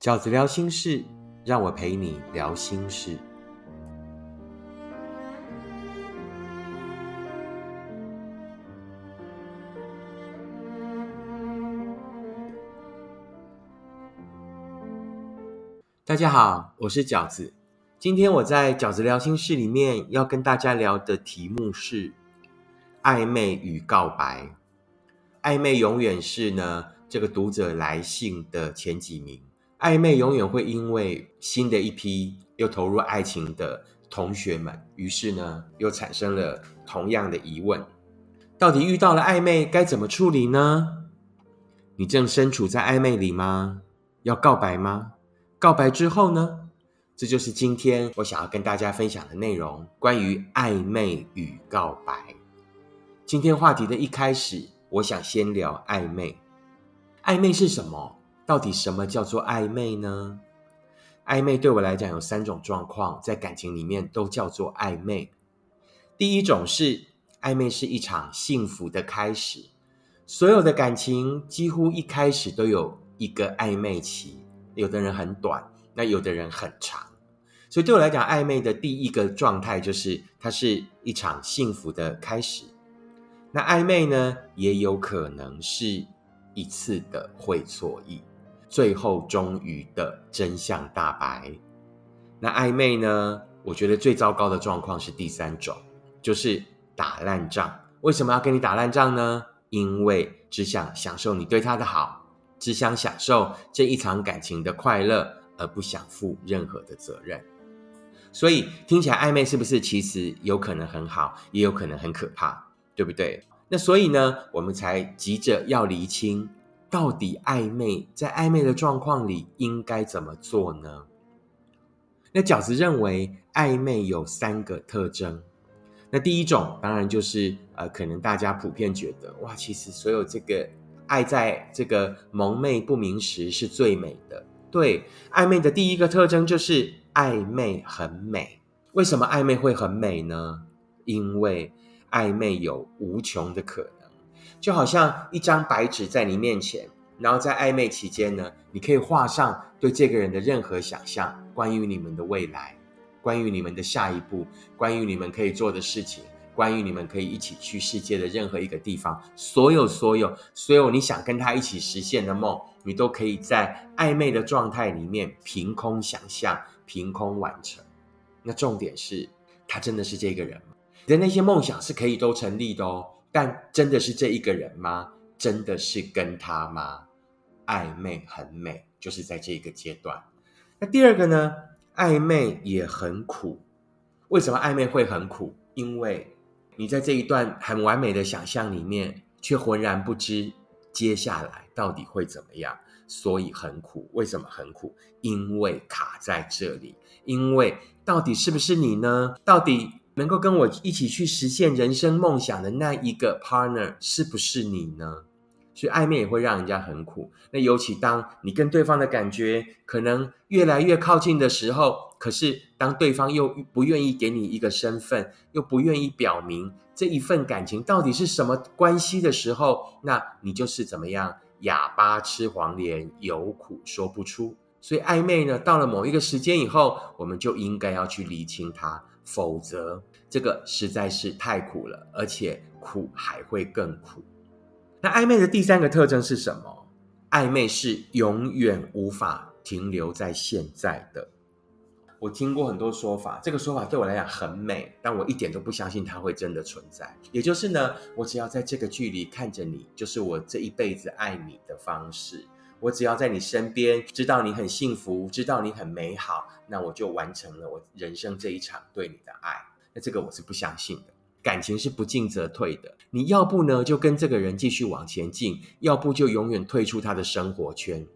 饺子聊心事，让我陪你聊心事。大家好，我是饺子。今天我在饺子聊心事里面要跟大家聊的题目是暧昧与告白。暧昧永远是呢这个读者来信的前几名。暧昧永远会因为新的一批又投入爱情的同学们，于是呢又产生了同样的疑问：到底遇到了暧昧该怎么处理呢？你正身处在暧昧里吗？要告白吗？告白之后呢？这就是今天我想要跟大家分享的内容，关于暧昧与告白。今天话题的一开始，我想先聊暧昧。暧昧是什么？到底什么叫做暧昧呢？暧昧对我来讲有三种状况，在感情里面都叫做暧昧。第一种是暧昧是一场幸福的开始，所有的感情几乎一开始都有一个暧昧期，有的人很短，那有的人很长。所以对我来讲，暧昧的第一个状态就是它是一场幸福的开始。那暧昧呢，也有可能是一次的会错意。最后终于的真相大白。那暧昧呢？我觉得最糟糕的状况是第三种，就是打烂仗。为什么要跟你打烂仗呢？因为只想享受你对他的好，只想享受这一场感情的快乐，而不想负任何的责任。所以听起来暧昧是不是其实有可能很好，也有可能很可怕，对不对？那所以呢，我们才急着要厘清。到底暧昧在暧昧的状况里应该怎么做呢？那饺子认为暧昧有三个特征。那第一种当然就是呃，可能大家普遍觉得哇，其实所有这个爱在这个蒙昧不明时是最美的。对，暧昧的第一个特征就是暧昧很美。为什么暧昧会很美呢？因为暧昧有无穷的可能。就好像一张白纸在你面前，然后在暧昧期间呢，你可以画上对这个人的任何想象，关于你们的未来，关于你们的下一步，关于你们可以做的事情，关于你们可以一起去世界的任何一个地方，所有所有所有你想跟他一起实现的梦，你都可以在暧昧的状态里面凭空想象、凭空完成。那重点是，他真的是这个人吗？你的那些梦想是可以都成立的哦。但真的是这一个人吗？真的是跟他吗？暧昧很美，就是在这个阶段。那第二个呢？暧昧也很苦。为什么暧昧会很苦？因为你在这一段很完美的想象里面，却浑然不知接下来到底会怎么样，所以很苦。为什么很苦？因为卡在这里。因为到底是不是你呢？到底？能够跟我一起去实现人生梦想的那一个 partner 是不是你呢？所以暧昧也会让人家很苦。那尤其当你跟对方的感觉可能越来越靠近的时候，可是当对方又不愿意给你一个身份，又不愿意表明这一份感情到底是什么关系的时候，那你就是怎么样哑巴吃黄连，有苦说不出。所以暧昧呢，到了某一个时间以后，我们就应该要去理清它。否则，这个实在是太苦了，而且苦还会更苦。那暧昧的第三个特征是什么？暧昧是永远无法停留在现在的。我听过很多说法，这个说法对我来讲很美，但我一点都不相信它会真的存在。也就是呢，我只要在这个距离看着你，就是我这一辈子爱你的方式。我只要在你身边，知道你很幸福，知道你很美好，那我就完成了我人生这一场对你的爱。那这个我是不相信的，感情是不进则退的。你要不呢，就跟这个人继续往前进；要不就永远退出他的生活圈。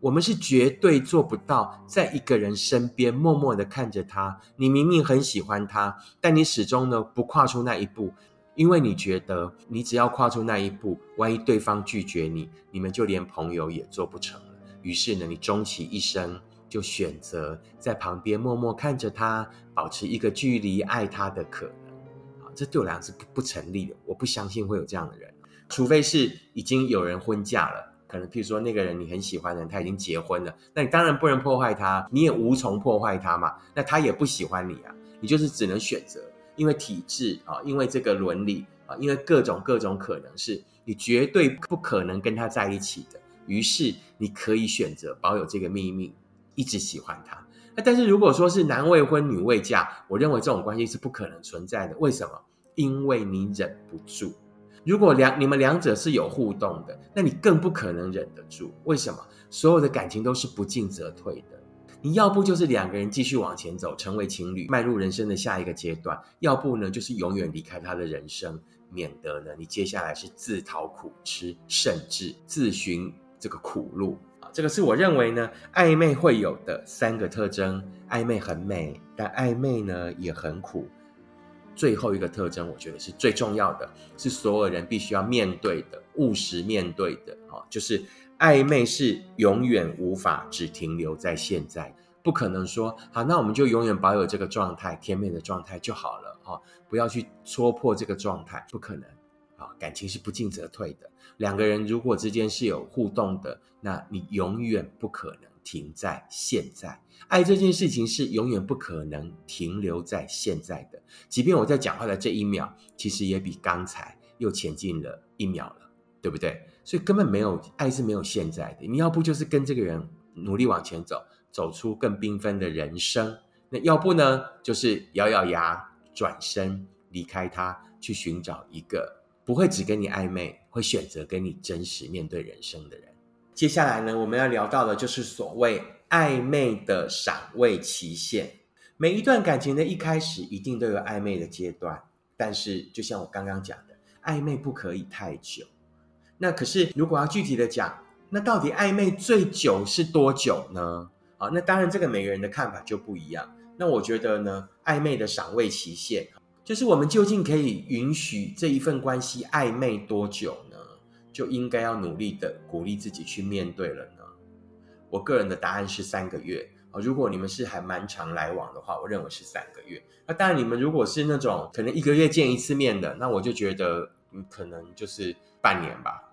我们是绝对做不到在一个人身边默默的看着他。你明明很喜欢他，但你始终呢不跨出那一步。因为你觉得，你只要跨出那一步，万一对方拒绝你，你们就连朋友也做不成了。于是呢，你终其一生就选择在旁边默默看着他，保持一个距离，爱他的可能。啊，这对我来讲是不不成立的。我不相信会有这样的人，除非是已经有人婚嫁了，可能譬如说那个人你很喜欢的人他已经结婚了，那你当然不能破坏他，你也无从破坏他嘛。那他也不喜欢你啊，你就是只能选择，因为体制啊，因为这个伦理啊，因为各种各种可能是你绝对不可能跟他在一起的。于是你可以选择保有这个秘密，一直喜欢他。那但是如果说是男未婚女未嫁，我认为这种关系是不可能存在的。为什么？因为你忍不住。如果两你们两者是有互动的，那你更不可能忍得住。为什么？所有的感情都是不进则退的。你要不就是两个人继续往前走，成为情侣，迈入人生的下一个阶段；要不呢，就是永远离开他的人生，免得呢你接下来是自讨苦吃，甚至自寻。这个苦路啊，这个是我认为呢，暧昧会有的三个特征。暧昧很美，但暧昧呢也很苦。最后一个特征，我觉得是最重要的，是所有人必须要面对的、务实面对的啊，就是暧昧是永远无法只停留在现在，不可能说好，那我们就永远保有这个状态，甜美的状态就好了啊，不要去戳破这个状态，不可能。啊，感情是不进则退的。两个人如果之间是有互动的，那你永远不可能停在现在。爱这件事情是永远不可能停留在现在的。即便我在讲话的这一秒，其实也比刚才又前进了一秒了，对不对？所以根本没有爱是没有现在的。你要不就是跟这个人努力往前走，走出更缤纷的人生；那要不呢，就是咬咬牙转身离开他，去寻找一个。不会只跟你暧昧，会选择跟你真实面对人生的人。接下来呢，我们要聊到的就是所谓暧昧的赏味期限。每一段感情的一开始，一定都有暧昧的阶段。但是，就像我刚刚讲的，暧昧不可以太久。那可是，如果要具体的讲，那到底暧昧最久是多久呢？啊，那当然，这个每个人的看法就不一样。那我觉得呢，暧昧的赏味期限。就是我们究竟可以允许这一份关系暧昧多久呢？就应该要努力的鼓励自己去面对了呢。我个人的答案是三个月啊。如果你们是还蛮常来往的话，我认为是三个月。那当然，你们如果是那种可能一个月见一次面的，那我就觉得嗯，可能就是半年吧。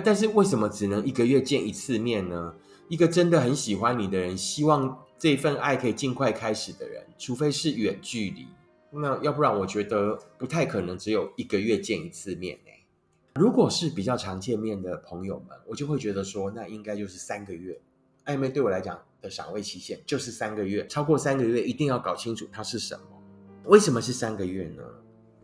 但是为什么只能一个月见一次面呢？一个真的很喜欢你的人，希望这份爱可以尽快开始的人，除非是远距离。那要不然，我觉得不太可能只有一个月见一次面呢。如果是比较常见面的朋友们，我就会觉得说，那应该就是三个月。暧昧对我来讲的赏味期限就是三个月，超过三个月一定要搞清楚它是什么。为什么是三个月呢？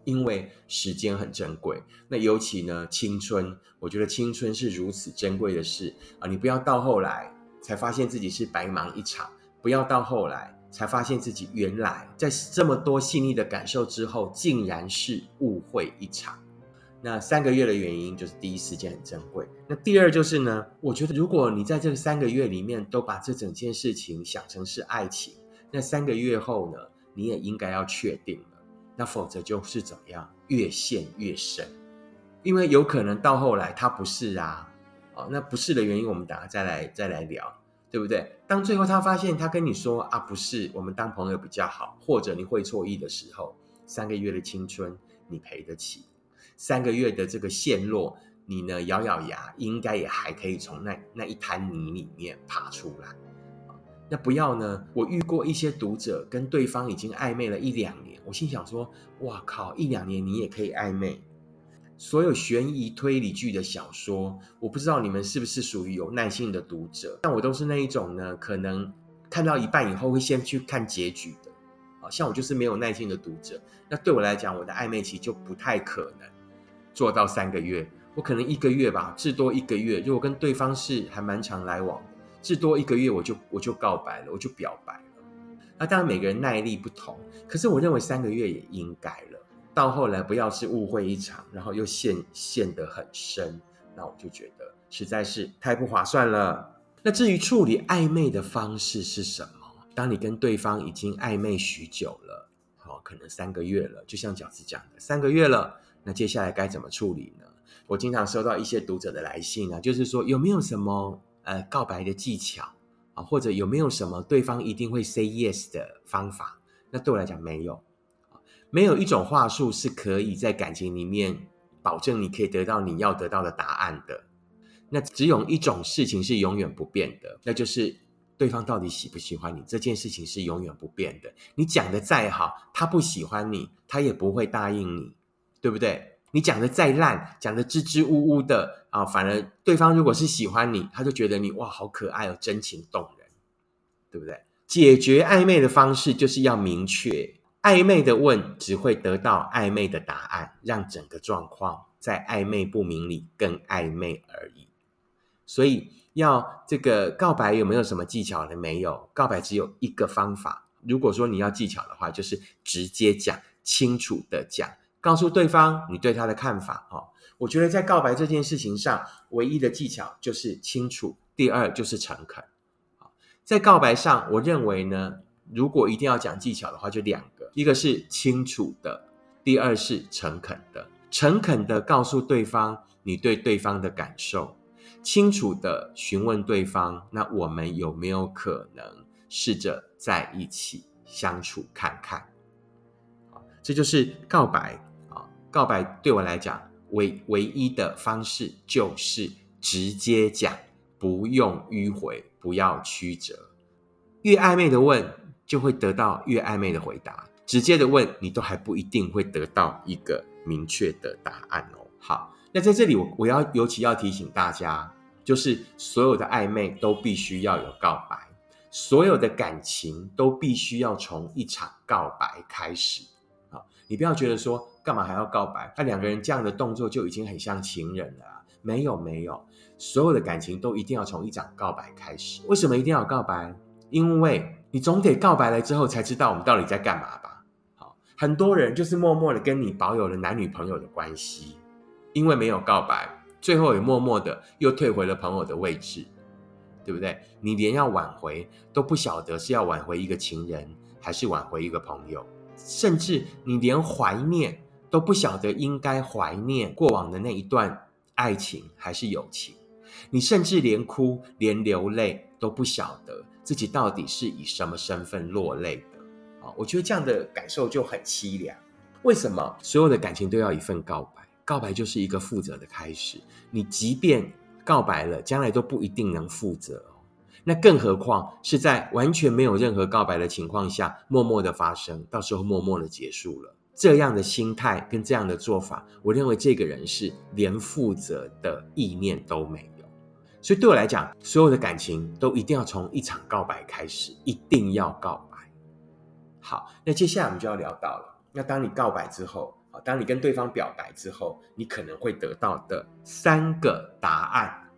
因为时间很珍贵。那尤其呢，青春，我觉得青春是如此珍贵的事啊！你不要到后来才发现自己是白忙一场，不要到后来。才发现自己原来在这么多细腻的感受之后，竟然是误会一场。那三个月的原因就是第一时间很珍贵。那第二就是呢，我觉得如果你在这三个月里面都把这整件事情想成是爱情，那三个月后呢，你也应该要确定。那否则就是怎么样，越陷越深。因为有可能到后来他不是啊，哦，那不是的原因，我们等下再来再来聊。对不对？当最后他发现他跟你说啊，不是我们当朋友比较好，或者你会错意的时候，三个月的青春你赔得起，三个月的这个陷落，你呢咬咬牙，应该也还可以从那那一滩泥里面爬出来。那不要呢？我遇过一些读者跟对方已经暧昧了一两年，我心想说，哇靠，一两年你也可以暧昧？所有悬疑推理剧的小说，我不知道你们是不是属于有耐性的读者，但我都是那一种呢，可能看到一半以后会先去看结局的。啊，像我就是没有耐性的读者，那对我来讲，我的暧昧期就不太可能做到三个月，我可能一个月吧，至多一个月。如果跟对方是还蛮常来往，至多一个月我就我就告白了，我就表白了。那当然每个人耐力不同，可是我认为三个月也应该了。到后来不要是误会一场，然后又陷陷得很深，那我就觉得实在是太不划算了。那至于处理暧昧的方式是什么？当你跟对方已经暧昧许久了，好，可能三个月了，就像饺子讲的，三个月了，那接下来该怎么处理呢？我经常收到一些读者的来信啊，就是说有没有什么呃告白的技巧啊，或者有没有什么对方一定会 say yes 的方法？那对我来讲没有。没有一种话术是可以在感情里面保证你可以得到你要得到的答案的。那只有一种事情是永远不变的，那就是对方到底喜不喜欢你这件事情是永远不变的。你讲的再好，他不喜欢你，他也不会答应你，对不对？你讲的再烂，讲的支支吾吾的啊，反而对方如果是喜欢你，他就觉得你哇好可爱哦，真情动人，对不对？解决暧昧的方式就是要明确，暧昧的问只会得到暧昧的答案，让整个状况在暧昧不明里更暧昧而已。所以要这个告白有没有什么技巧呢？没有，告白只有一个方法。如果说你要技巧的话，就是直接讲，清楚的讲。告诉对方你对他的看法，哈，我觉得在告白这件事情上，唯一的技巧就是清楚，第二就是诚恳。在告白上，我认为呢，如果一定要讲技巧的话，就两个，一个是清楚的，第二是诚恳的。诚恳的告诉对方你对对方的感受，清楚的询问对方，那我们有没有可能试着在一起相处看看？这就是告白。告白对我来讲，唯唯一的方式就是直接讲，不用迂回，不要曲折。越暧昧的问，就会得到越暧昧的回答；直接的问，你都还不一定会得到一个明确的答案哦。好，那在这里我我要尤其要提醒大家，就是所有的暧昧都必须要有告白，所有的感情都必须要从一场告白开始。你不要觉得说干嘛还要告白？那两个人这样的动作就已经很像情人了。没有没有，所有的感情都一定要从一场告白开始。为什么一定要告白？因为你总得告白了之后才知道我们到底在干嘛吧？好，很多人就是默默的跟你保有了男女朋友的关系，因为没有告白，最后也默默的又退回了朋友的位置，对不对？你连要挽回都不晓得是要挽回一个情人，还是挽回一个朋友。甚至你连怀念都不晓得应该怀念过往的那一段爱情还是友情，你甚至连哭连流泪都不晓得自己到底是以什么身份落泪的啊！我觉得这样的感受就很凄凉。为什么所有的感情都要一份告白？告白就是一个负责的开始。你即便告白了，将来都不一定能负责。那更何况是在完全没有任何告白的情况下，默默的发生，到时候默默的结束了。这样的心态跟这样的做法，我认为这个人是连负责的意念都没有。所以对我来讲，所有的感情都一定要从一场告白开始，一定要告白。好，那接下来我们就要聊到了。那当你告白之后，啊，当你跟对方表白之后，你可能会得到的三个答案。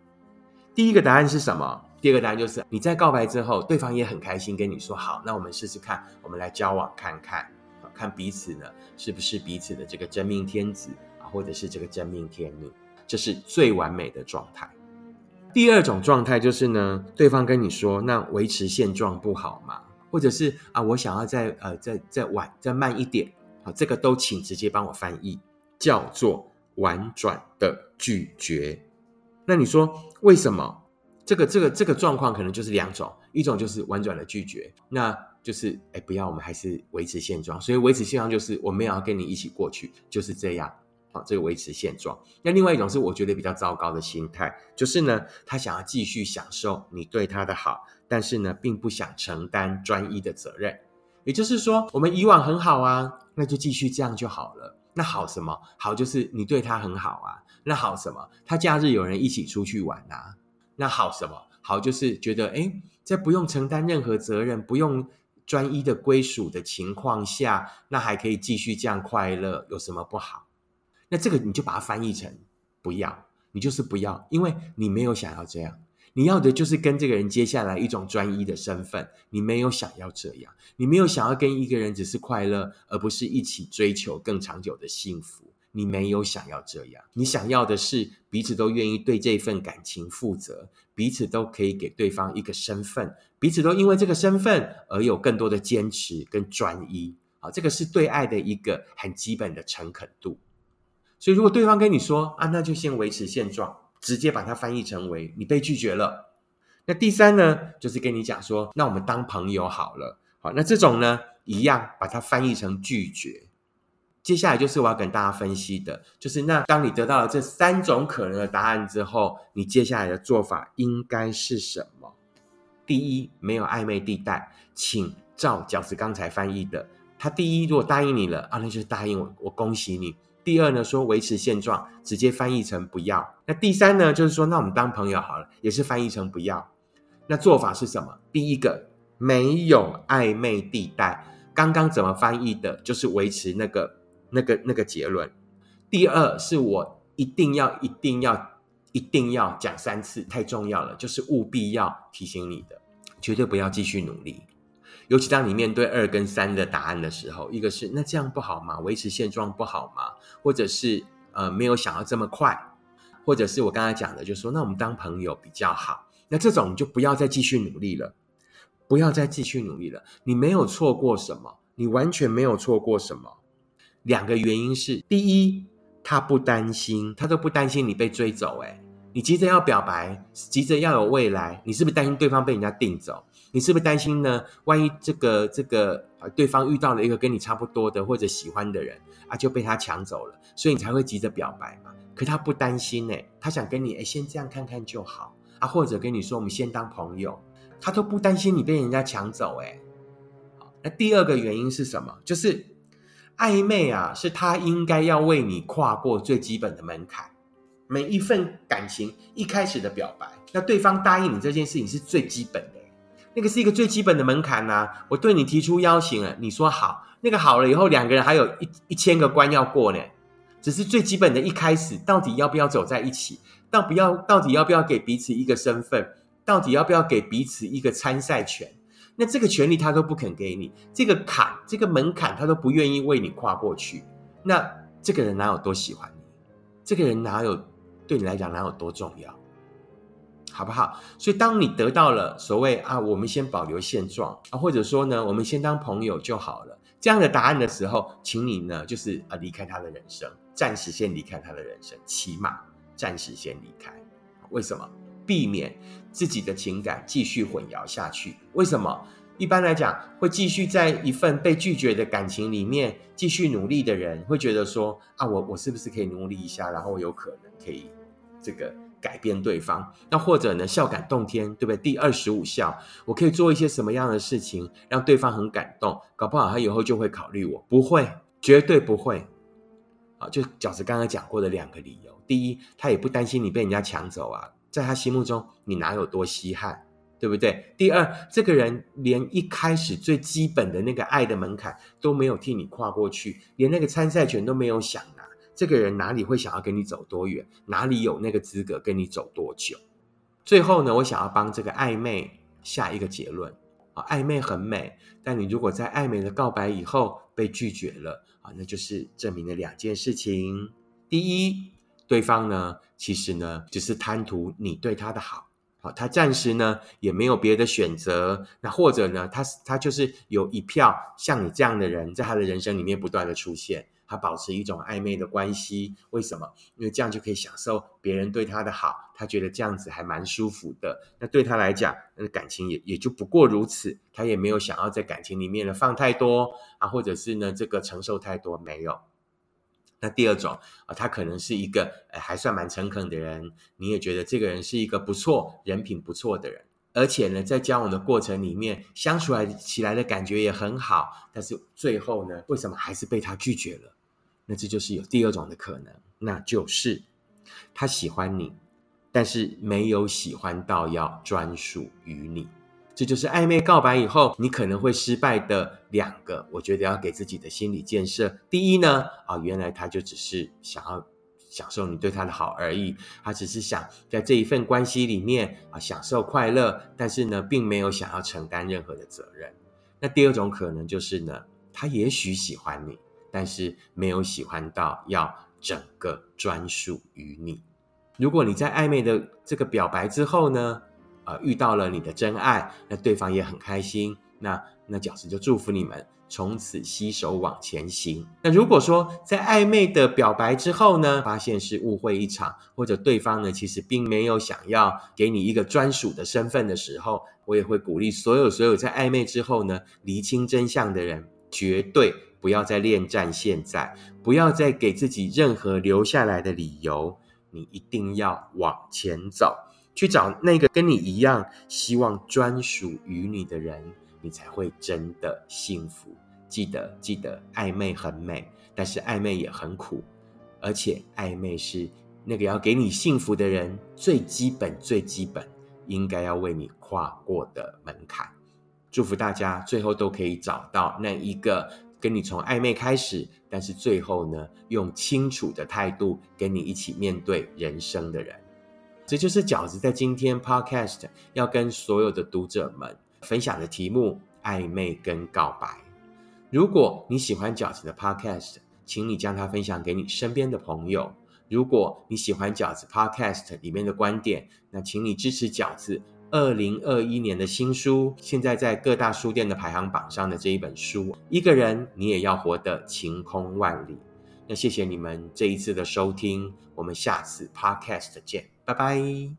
第一个答案是什么？第二个答案就是，你在告白之后，对方也很开心跟你说：“好，那我们试试看，我们来交往看看，看彼此呢是不是彼此的这个真命天子啊，或者是这个真命天女，这是最完美的状态。”第二种状态就是呢，对方跟你说：“那维持现状不好吗？或者是啊，我想要再呃再再晚再慢一点，好，这个都请直接帮我翻译，叫做婉转的拒绝。那你说为什么？”这个这个这个状况可能就是两种，一种就是婉转的拒绝，那就是哎不要，我们还是维持现状。所以维持现状就是我们也要跟你一起过去，就是这样。好，这个维持现状。那另外一种是我觉得比较糟糕的心态，就是呢，他想要继续享受你对他的好，但是呢，并不想承担专一的责任。也就是说，我们以往很好啊，那就继续这样就好了。那好什么？好就是你对他很好啊。那好什么？他假日有人一起出去玩啊。那好什么好？就是觉得哎，在不用承担任何责任、不用专一的归属的情况下，那还可以继续这样快乐，有什么不好？那这个你就把它翻译成不要，你就是不要，因为你没有想要这样，你要的就是跟这个人接下来一种专一的身份，你没有想要这样，你没有想要跟一个人只是快乐，而不是一起追求更长久的幸福。你没有想要这样，你想要的是彼此都愿意对这份感情负责，彼此都可以给对方一个身份，彼此都因为这个身份而有更多的坚持跟专一。好，这个是对爱的一个很基本的诚恳度。所以，如果对方跟你说啊，那就先维持现状，直接把它翻译成为你被拒绝了。那第三呢，就是跟你讲说，那我们当朋友好了。好，那这种呢，一样把它翻译成拒绝。接下来就是我要跟大家分析的，就是那当你得到了这三种可能的答案之后，你接下来的做法应该是什么？第一，没有暧昧地带，请照饺子刚才翻译的，他第一如果答应你了啊，那就是答应我，我恭喜你。第二呢，说维持现状，直接翻译成不要。那第三呢，就是说那我们当朋友好了，也是翻译成不要。那做法是什么？第一个，没有暧昧地带，刚刚怎么翻译的，就是维持那个。那个那个结论，第二是我一定要一定要一定要讲三次，太重要了，就是务必要提醒你的，绝对不要继续努力。尤其当你面对二跟三的答案的时候，一个是那这样不好吗？维持现状不好吗？或者是呃没有想要这么快，或者是我刚才讲的，就说那我们当朋友比较好。那这种就不要再继续努力了，不要再继续努力了。你没有错过什么，你完全没有错过什么。两个原因是：第一，他不担心，他都不担心你被追走。哎，你急着要表白，急着要有未来，你是不是担心对方被人家订走？你是不是担心呢？万一这个这个对方遇到了一个跟你差不多的或者喜欢的人啊，就被他抢走了，所以你才会急着表白嘛？可他不担心哎，他想跟你哎，先这样看看就好啊，或者跟你说我们先当朋友，他都不担心你被人家抢走哎。好，那第二个原因是什么？就是。暧昧啊，是他应该要为你跨过最基本的门槛。每一份感情一开始的表白，那对方答应你这件事情是最基本的，那个是一个最基本的门槛呐。我对你提出邀请了，你说好，那个好了以后，两个人还有一一千个关要过呢。只是最基本的一开始，到底要不要走在一起？到不要，到底要不要给彼此一个身份？到底要不要给彼此一个参赛权？那这个权利他都不肯给你，这个坎、这个门槛他都不愿意为你跨过去。那这个人哪有多喜欢你？这个人哪有对你来讲哪有多重要？好不好？所以当你得到了所谓啊，我们先保留现状啊，或者说呢，我们先当朋友就好了这样的答案的时候，请你呢就是啊离开他的人生，暂时先离开他的人生，起码暂时先离开。为什么？避免自己的情感继续混淆下去。为什么？一般来讲，会继续在一份被拒绝的感情里面继续努力的人，会觉得说：啊，我我是不是可以努力一下，然后有可能可以这个改变对方？那或者呢，孝感动天，对不对？第二十五孝，我可以做一些什么样的事情，让对方很感动？搞不好他以后就会考虑我。不会，绝对不会。啊，就饺子刚刚讲过的两个理由：第一，他也不担心你被人家抢走啊。在他心目中，你哪有多稀罕，对不对？第二，这个人连一开始最基本的那个爱的门槛都没有替你跨过去，连那个参赛权都没有想拿，这个人哪里会想要跟你走多远？哪里有那个资格跟你走多久？最后呢，我想要帮这个暧昧下一个结论啊，暧昧很美，但你如果在暧昧的告白以后被拒绝了啊，那就是证明了两件事情：第一。对方呢，其实呢，只是贪图你对他的好，好，他暂时呢也没有别的选择。那或者呢，他他就是有一票像你这样的人，在他的人生里面不断的出现，他保持一种暧昧的关系。为什么？因为这样就可以享受别人对他的好，他觉得这样子还蛮舒服的。那对他来讲，那感情也也就不过如此，他也没有想要在感情里面呢放太多啊，或者是呢这个承受太多，没有。那第二种啊，他可能是一个还算蛮诚恳的人，你也觉得这个人是一个不错、人品不错的人，而且呢，在交往的过程里面相处来起来的感觉也很好，但是最后呢，为什么还是被他拒绝了？那这就是有第二种的可能，那就是他喜欢你，但是没有喜欢到要专属于你。这就是暧昧告白以后，你可能会失败的两个，我觉得要给自己的心理建设。第一呢，啊，原来他就只是想要享受你对他的好而已，他只是想在这一份关系里面啊享受快乐，但是呢，并没有想要承担任何的责任。那第二种可能就是呢，他也许喜欢你，但是没有喜欢到要整个专属于你。如果你在暧昧的这个表白之后呢？呃，遇到了你的真爱，那对方也很开心，那那饺子就祝福你们从此携手往前行。那如果说在暧昧的表白之后呢，发现是误会一场，或者对方呢其实并没有想要给你一个专属的身份的时候，我也会鼓励所有所有在暧昧之后呢厘清真相的人，绝对不要再恋战现在，不要再给自己任何留下来的理由，你一定要往前走，去找那个跟你一样希望专属于你的人，你才会真的幸福。记得，记得，暧昧很美，但是暧昧也很苦，而且暧昧是那个要给你幸福的人最基本、最基本应该要为你跨过的门槛。祝福大家最后都可以找到那一个跟你从暧昧开始，但是最后呢，用清楚的态度跟你一起面对人生的人。这就是饺子在今天 Podcast 要跟所有的读者们分享的题目：暧昧跟告白。如果你喜欢饺子的 Podcast，请你将它分享给你身边的朋友。如果你喜欢饺子 Podcast 里面的观点，那请你支持饺子二零二一年的新书，现在在各大书店的排行榜上的这一本书《一个人你也要活得晴空万里》。那谢谢你们这一次的收听，我们下次 Podcast 见，拜拜。